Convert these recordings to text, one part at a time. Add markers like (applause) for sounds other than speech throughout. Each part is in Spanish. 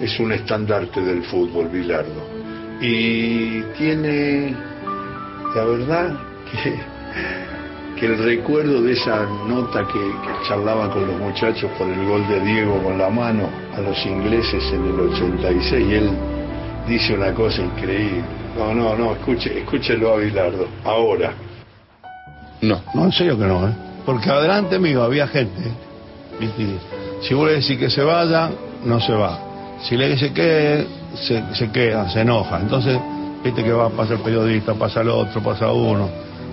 es un estandarte del fútbol, Bilardo. Y tiene, la verdad, que, que el recuerdo de esa nota que, que charlaba con los muchachos por el gol de Diego con la mano a los ingleses en el 86, y él dice una cosa increíble. No, no, no, escuche, escúchelo a Bilardo, ahora. No. No, en serio que no, ¿eh? Porque adelante mío había gente. Y Si vos le decís que se vaya, no se va. Si le decís que se se, queda, se enoja. Entonces, viste que va a pasar el periodista, pasa el otro, pasa uno.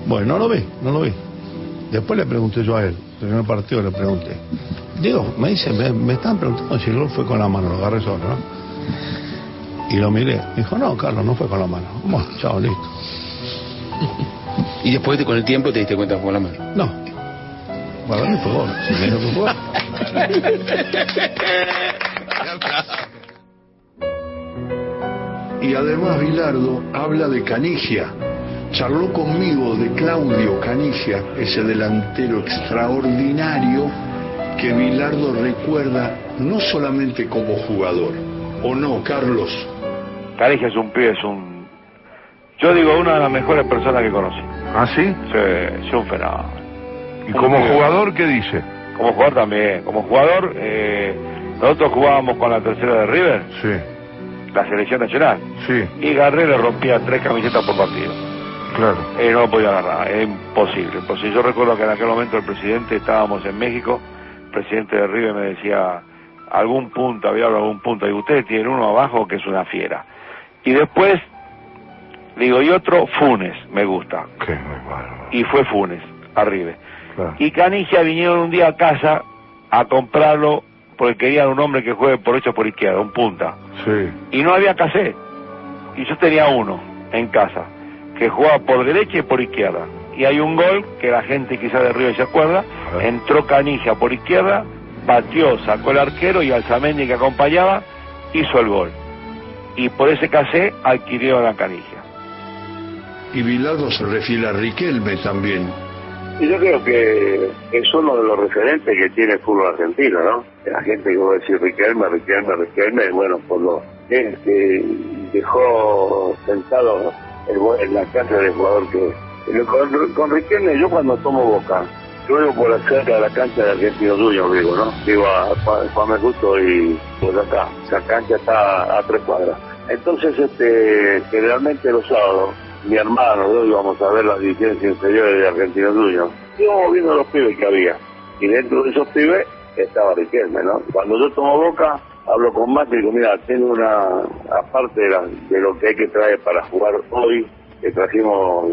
Bueno, no lo vi, no lo vi. Después le pregunté yo a él, el primer partido le pregunté. Diego, me dice, me, me estaban preguntando si el gol fue con la mano, lo agarré solo, ¿no? Y lo miré. Dijo, no, Carlos, no fue con la mano. Bueno, chao, listo. Y después de- con el tiempo te diste cuenta que fue la mano. No. Bueno, no fue gol. Si me fue. (laughs) Y además Bilardo habla de Canigia. Charló conmigo de Claudio Canigia, ese delantero extraordinario que Bilardo recuerda no solamente como jugador, ¿o no, Carlos? Canigia es un pibe, es un... Yo digo, una de las mejores personas que conocí. ¿Ah, sí? Sí, es un fenómeno. ¿Y como jugador qué dice? Como jugador también. Como jugador, eh, nosotros jugábamos con la tercera de River, Sí, la selección nacional. sí, Y Garré le rompía tres camisetas por partido. claro. Eh, no lo podía agarrar, es imposible. imposible. Yo recuerdo que en aquel momento el presidente, estábamos en México, el presidente de River me decía, algún punto, había algún punto, y ustedes tienen uno abajo que es una fiera. Y después, digo, y otro, Funes, me gusta. Qué. Y fue Funes, a River. Claro. Y Canigia vinieron un día a casa a comprarlo porque querían un hombre que juegue por hecho por izquierda, un punta. Sí, Y no había casé. Y yo tenía uno en casa, que jugaba por derecha y por izquierda. Y hay un gol que la gente quizá de River se acuerda, entró Canigia por izquierda, batió, sacó el arquero y Alzamendi que acompañaba, hizo el gol. Y por ese casé adquirió la Canigia. Y Bilardo se refiere a Riquelme también. Y yo creo que es uno de los referentes que tiene el fútbol argentino, ¿no? La gente que va a decir Riquelme, Riquelme, Riquelme, bueno, por lo que dejó sentado el en la cancha del jugador que... Con, con Riquelme, yo cuando tomo boca, vivo por cerca de la cancha de Argentino Junior, digo, ¿no? Digo, a Juan Justo y pues acá, esa cancha está a tres cuadras. Entonces, este, generalmente los sábados, mi hermano, yo íbamos a ver las divisiones inferiores de Argentino Junior. Íbamos viendo los pibes que había. Y dentro de esos pibes estaba Riquelme, ¿no? Cuando yo tomo boca, hablo con Mate y digo, mira, tengo una, aparte de, la- de lo que hay que traer para jugar hoy, que trajimos,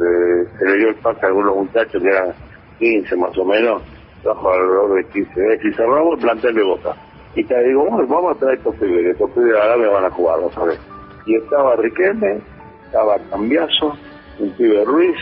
eh, se le dio el pase a algunos muchachos que eran 15 más o menos, trajo alrededor de 15 veces, y cerramos el plantel de boca. Y te digo, vamos, vamos a traer estos pibes, estos pibes ahora me van a jugar, ¿no sabes? Y estaba Riquelme, estaba Cambiazo, un pibe Ruiz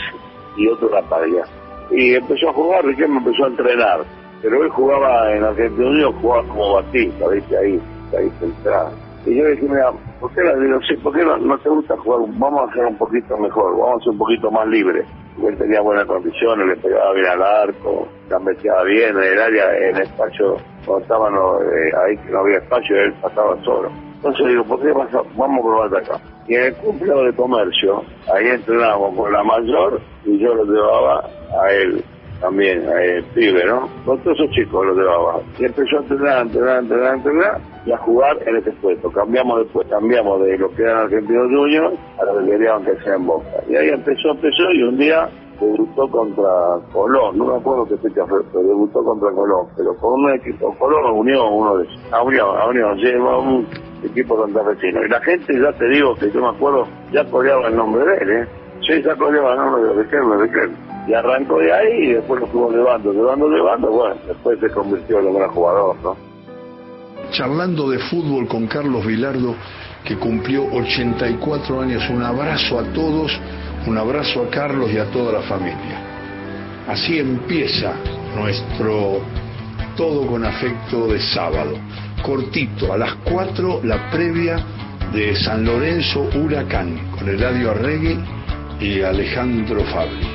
y otro Lapaglia. Y empezó a jugar, Riquelme empezó a entrenar. Pero él jugaba en Argentina jugaba como Batista, ¿viste? Ahí, ahí centrado. Y yo le dije, mira, ¿por qué, no, sí, ¿por qué no, no te gusta jugar? Vamos a hacer un poquito mejor, vamos a ser un poquito más libre. Él tenía buenas condiciones, le pegaba bien al arco, gambeteaba bien en el área, en el espacio, cuando estaban eh, ahí que no había espacio, él pasaba solo. Entonces digo, ¿por qué vas a- vamos a probar de acá? Y en el cumpleaños de comercio, ahí entrenábamos con la mayor y yo lo llevaba a él también, a el pibe, ¿no? Con todos esos chicos lo llevaba. Y empezó a entrenar, entrenar, entrenar, entrenar y a jugar en este puesto. Cambiamos después, cambiamos de lo que eran Argentinos Juniors a lo que querían que sea en Boca. Y ahí empezó, empezó y un día debutó contra Colón, no me acuerdo qué fecha fue, pero debutó contra Colón, pero con un equipo, Colón unió uno de esos, a Unión, a Unión, sí, un equipo santafesino. Y la gente, ya te digo que yo me acuerdo, ya coreaba el nombre de él, ¿eh? Sí, ya coreaba el nombre de Riquelme, Riquelme. Y arrancó de ahí y después lo fuimos llevando, llevando, llevando, bueno, después se convirtió en un gran jugador, ¿no? charlando de fútbol con Carlos Vilardo, que cumplió 84 años. Un abrazo a todos, un abrazo a Carlos y a toda la familia. Así empieza nuestro todo con afecto de sábado cortito, a las 4 la previa de San Lorenzo Huracán, con Eladio Arregui y Alejandro Fabri.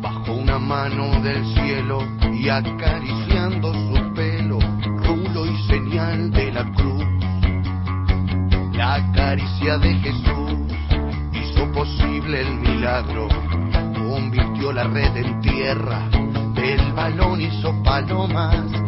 Bajo una mano del cielo y acariciando su pelo, rulo y señal de la cruz, la caricia de Jesús hizo posible el milagro, convirtió la red en tierra, del balón hizo palomas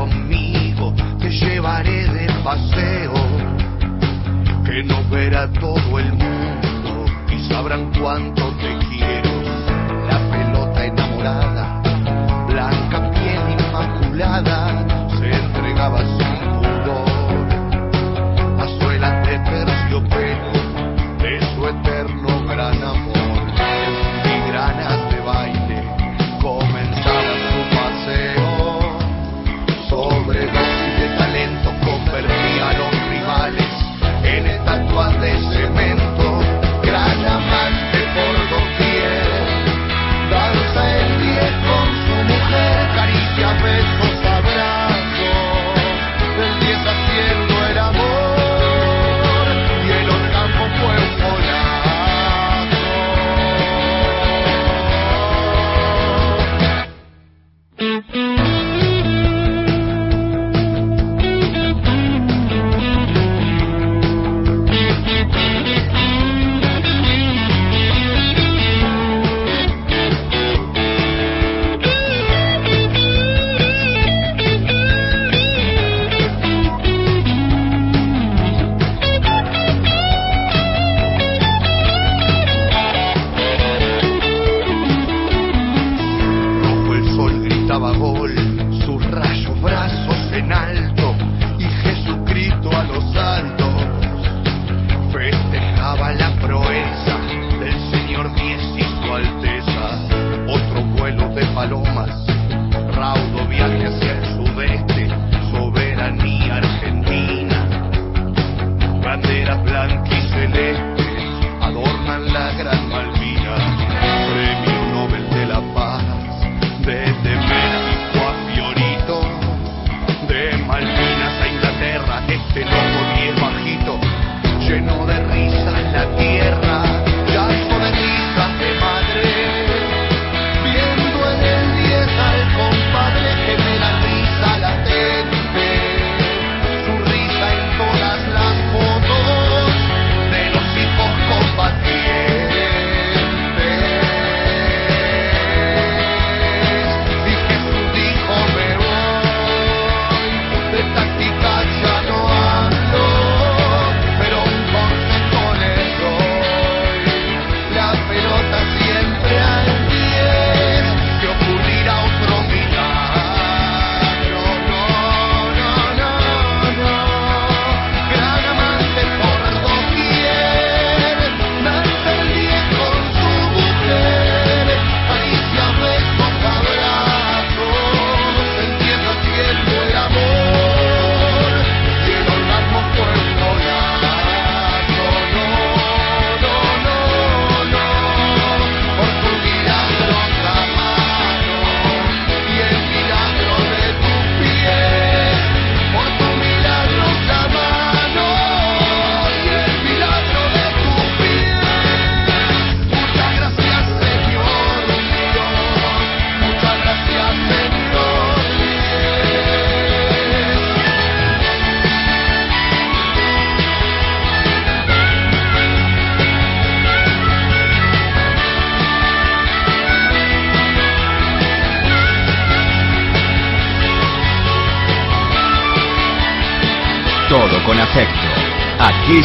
conmigo, te llevaré de paseo, que nos verá todo el mundo y sabrán cuánto te quiero. La pelota enamorada, blanca piel inmaculada, se entregaba a su. palomas, raudo vial que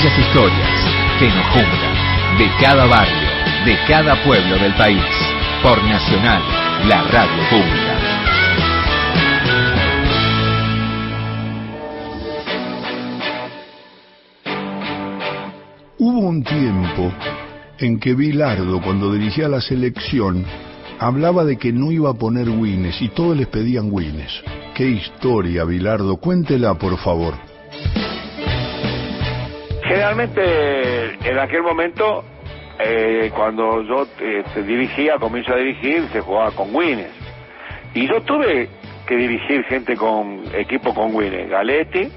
Historias que nos juntan de cada barrio, de cada pueblo del país. Por Nacional, la radio pública. Hubo un tiempo en que Bilardo, cuando dirigía la selección, hablaba de que no iba a poner Wines y todos les pedían Wines. Qué historia, Bilardo, cuéntela por favor. Generalmente, en aquel momento, eh, cuando yo eh, dirigía, comienzo a dirigir, se jugaba con Wines. Y yo tuve que dirigir gente con equipo con Wines. Galetti,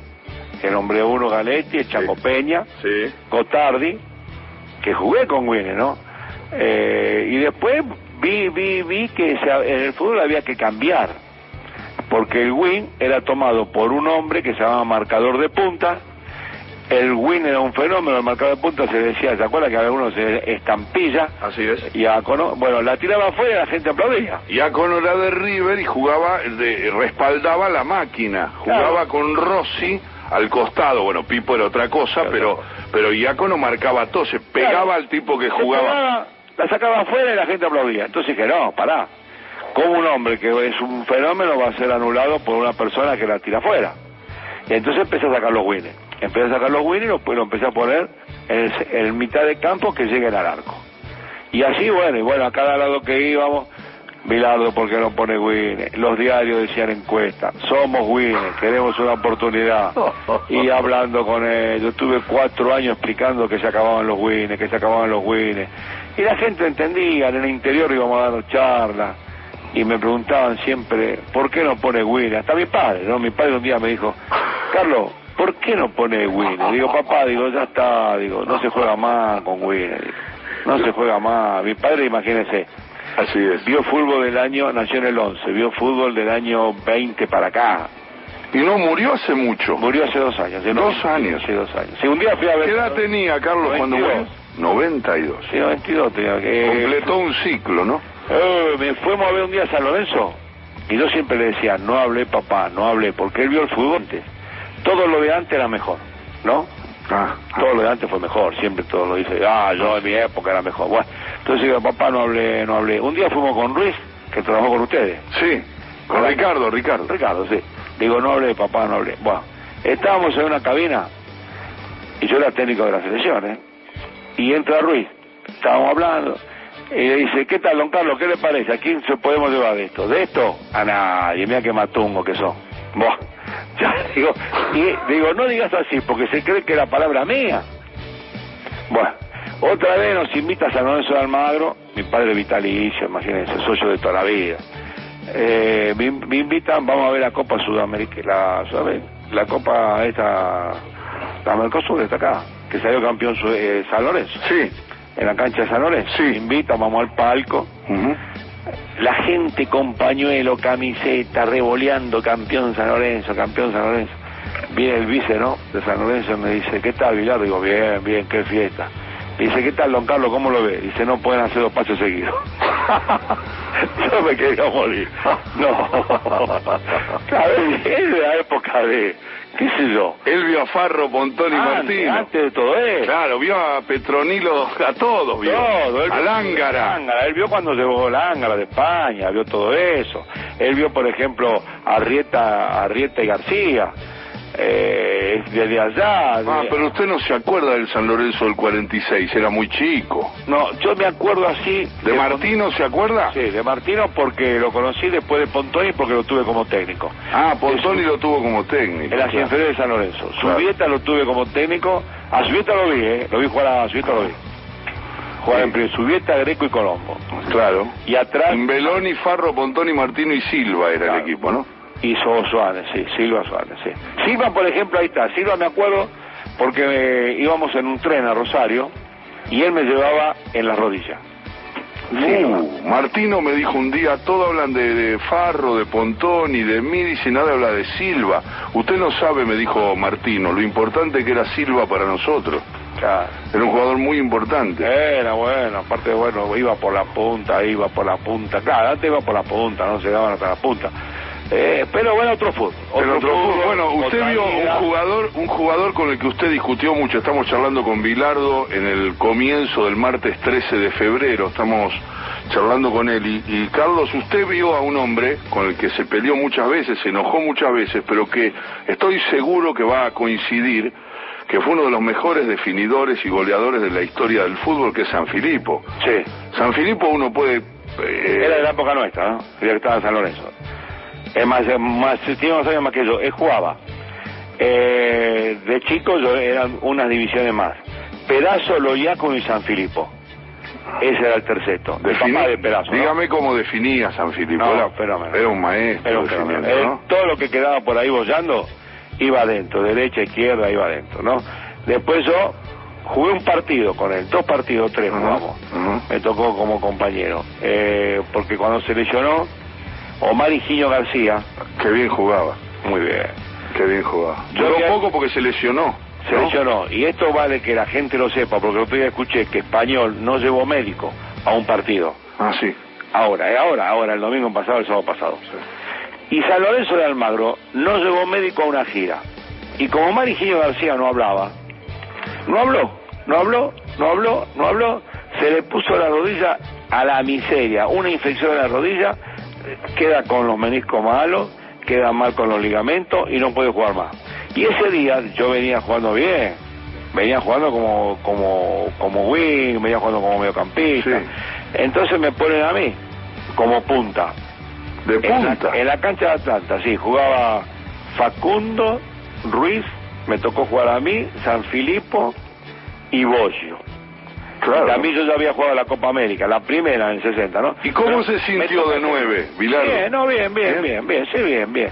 que nombré uno Galetti, Chaco Peña, Sí. Cotardi, que jugué con Wines, ¿no? Eh, y después vi, vi, vi que en el fútbol había que cambiar, porque el win era tomado por un hombre que se llamaba marcador de punta, el win era un fenómeno, el marcador de punta se decía, ¿se acuerda que uno se estampilla? Así es. Y a Cono- bueno, la tiraba afuera y la gente aplaudía. Iacono era de River y jugaba, de, respaldaba la máquina. Jugaba con Rossi al costado. Bueno, Pipo era otra cosa, pero pero Iacono marcaba todo. Se pegaba Claro. al tipo que jugaba. pegaba, la sacaba afuera y la gente aplaudía. Entonces dije, no, pará. ¿Cómo un hombre que es un fenómeno va a ser anulado por una persona que la tira afuera? Y entonces empecé a sacar los winners. Empecé a sacar los winners y los, lo empecé a poner en, el, en mitad de campo que lleguen al arco. Y así, bueno, y bueno, a cada lado que íbamos, Bilardo, ¿por qué no pone Winner? Los diarios decían encuesta, somos Winner, queremos una oportunidad. (laughs) Y hablando con él, yo estuve cuatro años explicando que se acababan los Winners, que se acababan los Winners. Y la gente entendía, en el interior íbamos a dar charlas. Y me preguntaban siempre, ¿por qué no pone Winner? Hasta mi padre, ¿no? Mi padre un día me dijo, Carlos, ¿por qué no pone Winner? Digo, papá, digo, ya está, digo, no se juega más con Winner. digo. No se juega más. Mi padre, imagínese, Así es. vio fútbol del año, nació en el 11, vio fútbol del año 20 para acá. Y no murió hace mucho. Murió hace dos años. de Dos años. Hace dos años. Sí, un día fui a ver... ¿Qué edad tenía Carlos cuando murió? 92. 92. Sí, 92 tenía que... Completó un ciclo, ¿no? Eh, me fuimos a ver un día a San Lorenzo y yo siempre le decía, no hablé papá, no hablé, porque él vio el fútbol antes. Todo lo de antes era mejor, ¿no? Ah, ah. Todo lo de antes fue mejor, siempre todo lo dice, ah, yo en mi época era mejor. Bueno, entonces digo, papá, no hablé, no hablé. Un día fuimos con Ruiz, que trabajó con ustedes. Sí, con Ricardo, Ricardo. Ricardo, sí. Digo, no hablé, papá, no hablé. Bueno, estábamos en una cabina y yo era técnico de la selección, ¿eh? Y entra Ruiz, estábamos hablando y le dice, ¿qué tal, don Carlos? ¿Qué le parece? ¿A quién se podemos llevar de esto? ¿De esto? A nadie, mira qué matungo que son. Buah. Ya, digo, y digo, no digas así, porque se cree que la palabra mía. Bueno, otra vez nos invita a San Lorenzo de Almagro, mi padre vitalicio, imagínense, socio de toda la vida. Eh, me, me invitan, vamos a ver la Copa Sudamérica, la, Sudamérica- la Copa esta, la Mercosur está acá, que salió campeón eh, San Lorenzo, Sí. en la cancha de San Lorenzo. Sí. Me invitan, vamos al palco. La gente con pañuelo, camiseta, revoleando, campeón San Lorenzo, campeón San Lorenzo. Viene el vice, ¿no? De San Lorenzo me dice, ¿qué tal, Vilar? Digo, bien, bien, qué fiesta. Dice, ¿qué tal, don Carlos? ¿Cómo lo ve? Dice, no pueden hacer dos pasos seguidos. (laughs) Yo me quería morir. (laughs) No. (laughs) La época de, qué sé yo. Él vio a Farro, Pontón y Martino. antes de todo eso. Claro, vio a Petronilo, a todos vio. Todo, él a vio- Lángara. Lángara, Él vio cuando llegó Lángara de España, vio todo eso. Él vio, por ejemplo, a Arrieta, Arrieta y García, eh, desde allá. Ah, de- pero usted no se acuerda del San Lorenzo del 46, era muy chico. No, yo me acuerdo así. ¿De Martino se acuerda? Sí, de Martino porque lo conocí después de Pontoni porque lo tuve como técnico. Ah, Pontoni lo tuvo como técnico. En la claro. de San Lorenzo. Claro. Subieta lo tuve como técnico. A Subieta lo vi, ¿eh? Lo vi jugar a Subieta, lo vi. Jugar en primer. Subieta, Greco y Colombo. Claro. Y atrás. Beloni, Farro, Pontoni, Martino y Silva era Claro. el equipo, ¿no? Y So- Suárez, sí, Silva Suárez, sí. Silva, por ejemplo, ahí está. Silva me acuerdo porque eh, íbamos en un tren a Rosario y él me llevaba en las rodillas. Uh, Martino me dijo un día, todos hablan de, de Farro, de Pontoni, de mí, dice nada habla de Silva. Usted no sabe, me dijo Martino, lo importante que era Silva para nosotros. Claro. Era un jugador muy importante. Era bueno, aparte, bueno, iba por la punta, iba por la punta. Claro, antes iba por la punta, no se daban hasta la punta. Eh, pero bueno, otro fútbol. Pero otro fútbol. Bueno, usted vio un jugador, un jugador con el que usted discutió mucho. Estamos charlando con Bilardo en el comienzo del martes 13 de febrero. Estamos charlando con él. Y, y, Carlos, usted vio a un hombre con el que se peleó muchas veces, se enojó muchas veces, pero que estoy seguro que va a coincidir que fue uno de los mejores definidores y goleadores de la historia del fútbol, que es San Filipo. Sí. San Filipo uno puede... eh, Era de la época nuestra, ¿no? Ya que estaba en San Lorenzo. Es más, más tiene más años más que yo. Él jugaba. Eh, de chico yo eran unas divisiones más. Pedazo, Loyaco y San Filipo. Ese era el terceto. El papá de Pedazo. ¿no? Dígame cómo definía San Filipo. No, era, un maestro Era un ¿no? Todo lo que quedaba por ahí bollando iba adentro, derecha, izquierda, iba adentro, ¿no? Después yo jugué un partido con él, dos partidos, tres jugamos. Me tocó como compañero. Eh, porque cuando se lesionó, Omar Higinio García, Qué bien jugaba, muy bien, qué bien jugaba. Había- poco porque se lesionó. se ¿no? lesionó. Y esto vale que la gente lo sepa, porque otro día escuché que Español no llevó médico a un partido. Ah, sí. Ahora, eh, ahora, ahora, el domingo pasado, el sábado pasado. Y San Lorenzo de Almagro no llevó médico a una gira. Y como Mariginho García no hablaba, no habló, no habló, no habló, no habló, se le puso la rodilla a la miseria, una infección en la rodilla, queda con los meniscos malos, queda mal con los ligamentos y no puede jugar más. Y ese día yo venía jugando bien, venía jugando como como como wing, venía jugando como mediocampista. Sí. Entonces me ponen a mí como punta. De En la, punta. en la cancha de Atlanta, sí, jugaba Facundo, Ruiz, me tocó jugar a mí, San Filipo y Boggio. Claro. También yo ya había jugado la Copa América, la primera en 60, ¿no? ¿Y cómo Pero se sintió de nueve, Bilardo? Bien, no, bien, bien, ¿Bien? bien, bien, sí, bien, bien.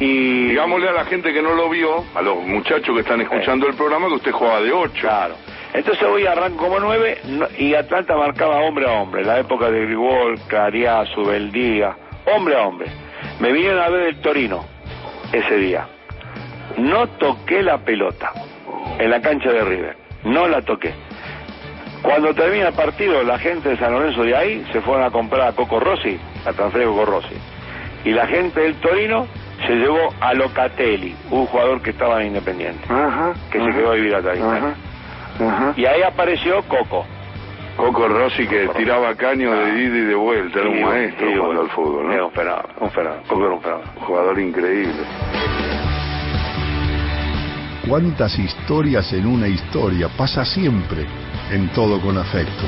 Y... Digámosle a la gente que no lo vio, a los muchachos que están escuchando el programa, que usted jugaba de ocho. Claro. Entonces hoy arranco como nueve no- y Atlanta marcaba hombre a hombre, la época de Grigol, Cariazo, Beldía, hombre a hombre. Me vinieron a ver el Torino ese día. No toqué la pelota en la cancha de River, no la toqué. Cuando termina el partido, la gente de San Lorenzo de ahí se fueron a comprar a Coco Rossi, a transferir a Coco Rossi. Y la gente del Torino se llevó a Locatelli, un jugador que estaba en Independiente, Ajá. que se quedó a vivir. Ajá. Ajá. Y ahí apareció Coco. Coco Rossi que tiraba caño de ida y de vuelta, era un Y- maestro y- jugando al fútbol, Era ¿no? un fenómeno, un fenómeno. Coco era un fenómeno. Un jugador increíble. Cuántas historias en una historia pasa siempre en todo con afecto.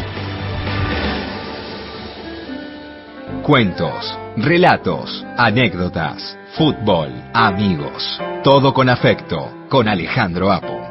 Cuentos, relatos, anécdotas, fútbol, amigos. Todo con afecto, con Alejandro Apo.